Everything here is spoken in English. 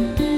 Bye.